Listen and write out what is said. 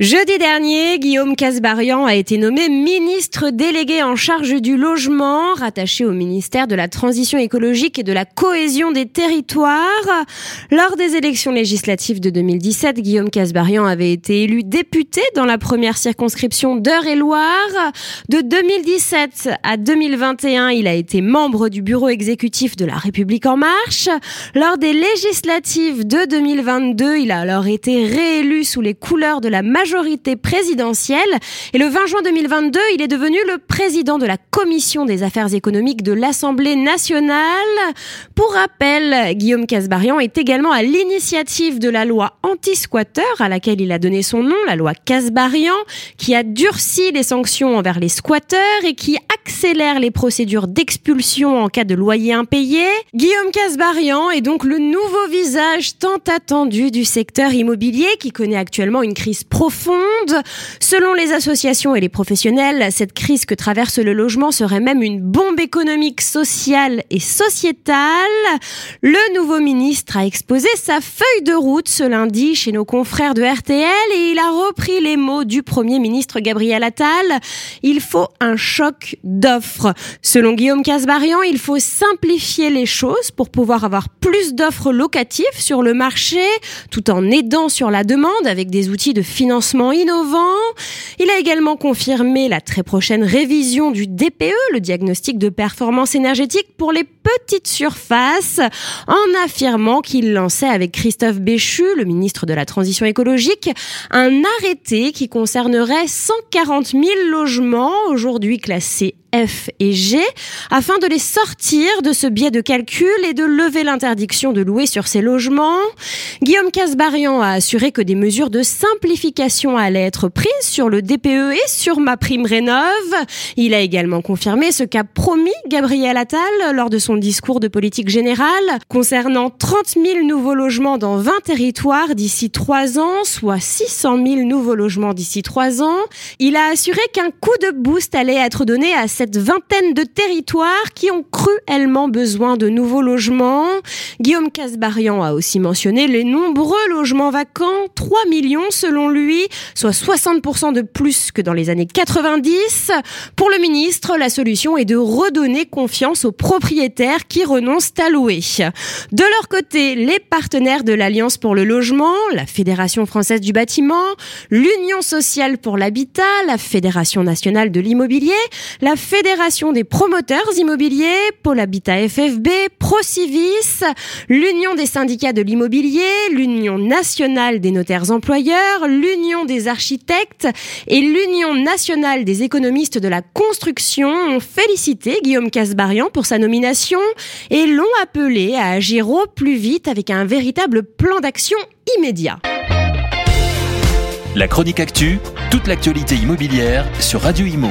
Jeudi dernier, Guillaume Casbarian a été nommé ministre délégué en charge du logement, rattaché au ministère de la Transition écologique et de la cohésion des territoires. Lors des élections législatives de 2017, Guillaume Casbarian avait été élu député dans la première circonscription d'Eure-et-Loire. De 2017 à 2021, il a été membre du bureau exécutif de la République en marche. Lors des législatives de 2022, il a alors été réélu sous les couleurs de la majorité présidentielle. Et le 20 juin 2022, il est devenu le président de la Commission des affaires économiques de l'Assemblée nationale. Pour rappel, Guillaume Casbarian est également à l'initiative de la loi anti-squatter à laquelle il a donné son nom, la loi Casbarian, qui a durci les sanctions envers les squatteurs et qui accélère les procédures d'expulsion en cas de loyer impayé. Guillaume Casbarian est donc le nouveau visage tant attendu du secteur immobilier qui connaît actuellement une crise profonde Selon les associations et les professionnels, cette crise que traverse le logement serait même une bombe économique, sociale et sociétale. Le nouveau ministre a exposé sa feuille de route ce lundi chez nos confrères de RTL et il a repris les mots du Premier ministre Gabriel Attal. Il faut un choc d'offres. Selon Guillaume Casbarian, il faut simplifier les choses pour pouvoir avoir plus d'offres locatives sur le marché tout en aidant sur la demande avec des outils de financement innovant. Il a également confirmé la très prochaine révision du DPE, le diagnostic de performance énergétique pour les petites surfaces, en affirmant qu'il lançait avec Christophe Béchu, le ministre de la Transition écologique, un arrêté qui concernerait 140 000 logements aujourd'hui classés F et G afin de les sortir de ce biais de calcul et de lever l'interdiction de louer sur ces logements. Guillaume Casbarian a assuré que des mesures de simplification allaient être prises sur le DPE et sur ma prime rénove. Il a également confirmé ce qu'a promis Gabriel Attal lors de son discours de politique générale concernant 30 000 nouveaux logements dans 20 territoires d'ici 3 ans, soit 600 000 nouveaux logements d'ici 3 ans. Il a assuré qu'un coup de boost allait être donné à cette cette vingtaine de territoires qui ont cruellement besoin de nouveaux logements. Guillaume Casbarian a aussi mentionné les nombreux logements vacants, 3 millions selon lui, soit 60% de plus que dans les années 90. Pour le ministre, la solution est de redonner confiance aux propriétaires qui renoncent à louer. De leur côté, les partenaires de l'Alliance pour le logement, la Fédération française du bâtiment, l'Union sociale pour l'habitat, la Fédération nationale de l'immobilier, la Fédération des promoteurs immobiliers, Pôle Habitat FFB, Procivis, l'Union des syndicats de l'immobilier, l'Union nationale des notaires employeurs, l'Union des architectes et l'Union nationale des économistes de la construction ont félicité Guillaume Casbarian pour sa nomination et l'ont appelé à agir au plus vite avec un véritable plan d'action immédiat. La chronique actu, toute l'actualité immobilière sur Radio Imo